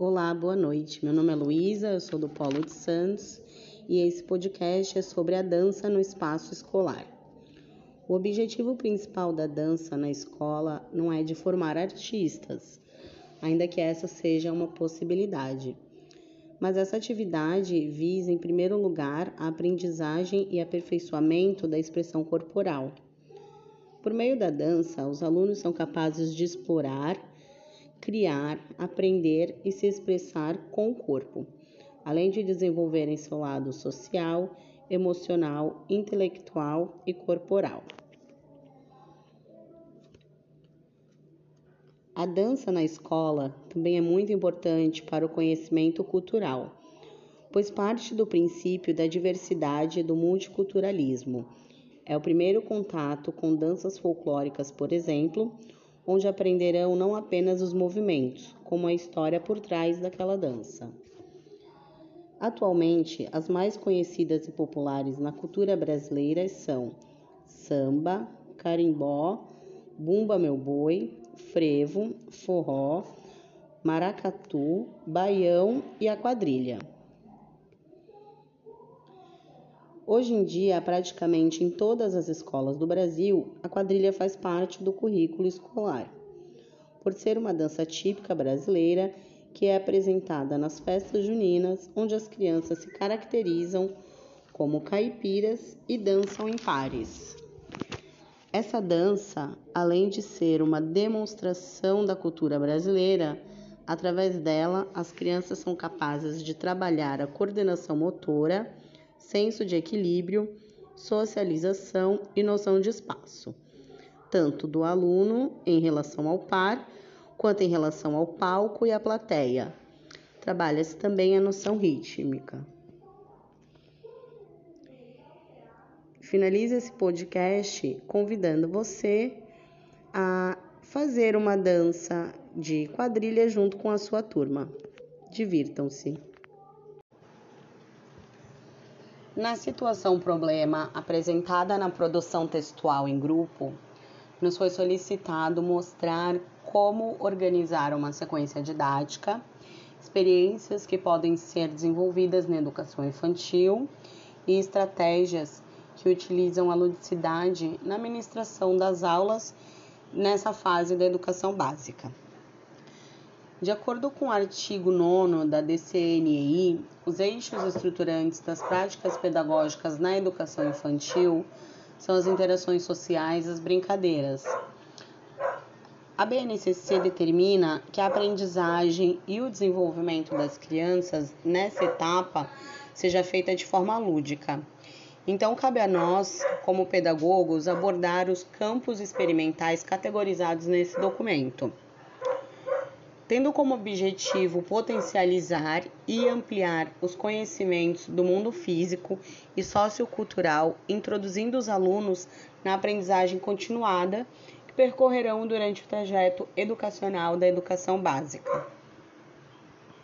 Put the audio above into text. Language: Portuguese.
Olá, boa noite. Meu nome é Luísa, eu sou do Polo de Santos e esse podcast é sobre a dança no espaço escolar. O objetivo principal da dança na escola não é de formar artistas, ainda que essa seja uma possibilidade. Mas essa atividade visa, em primeiro lugar, a aprendizagem e aperfeiçoamento da expressão corporal. Por meio da dança, os alunos são capazes de explorar, criar, aprender e se expressar com o corpo além de desenvolverem seu lado social, emocional, intelectual e corporal. A dança na escola também é muito importante para o conhecimento cultural, pois parte do princípio da diversidade e do multiculturalismo. É o primeiro contato com danças folclóricas, por exemplo, onde aprenderão não apenas os movimentos, como a história por trás daquela dança. Atualmente, as mais conhecidas e populares na cultura brasileira são samba, carimbó, bumba meu boi, frevo, forró, maracatu, baião e a quadrilha. Hoje em dia, praticamente em todas as escolas do Brasil, a quadrilha faz parte do currículo escolar. Por ser uma dança típica brasileira, que é apresentada nas festas juninas, onde as crianças se caracterizam como caipiras e dançam em pares. Essa dança, além de ser uma demonstração da cultura brasileira, através dela as crianças são capazes de trabalhar a coordenação motora, senso de equilíbrio, socialização e noção de espaço, tanto do aluno em relação ao par quanto em relação ao palco e à plateia. Trabalha-se também a noção rítmica. Finalize esse podcast convidando você a fazer uma dança de quadrilha junto com a sua turma. Divirtam-se. Na situação problema apresentada na produção textual em grupo, nos foi solicitado mostrar como organizar uma sequência didática, experiências que podem ser desenvolvidas na educação infantil e estratégias que utilizam a ludicidade na ministração das aulas nessa fase da educação básica. De acordo com o artigo 9 da DCNEI, os eixos estruturantes das práticas pedagógicas na educação infantil são as interações sociais as brincadeiras. A BNCC determina que a aprendizagem e o desenvolvimento das crianças nessa etapa seja feita de forma lúdica. Então, cabe a nós, como pedagogos, abordar os campos experimentais categorizados nesse documento, tendo como objetivo potencializar e ampliar os conhecimentos do mundo físico e sociocultural, introduzindo os alunos na aprendizagem continuada percorrerão durante o trajeto educacional da educação básica.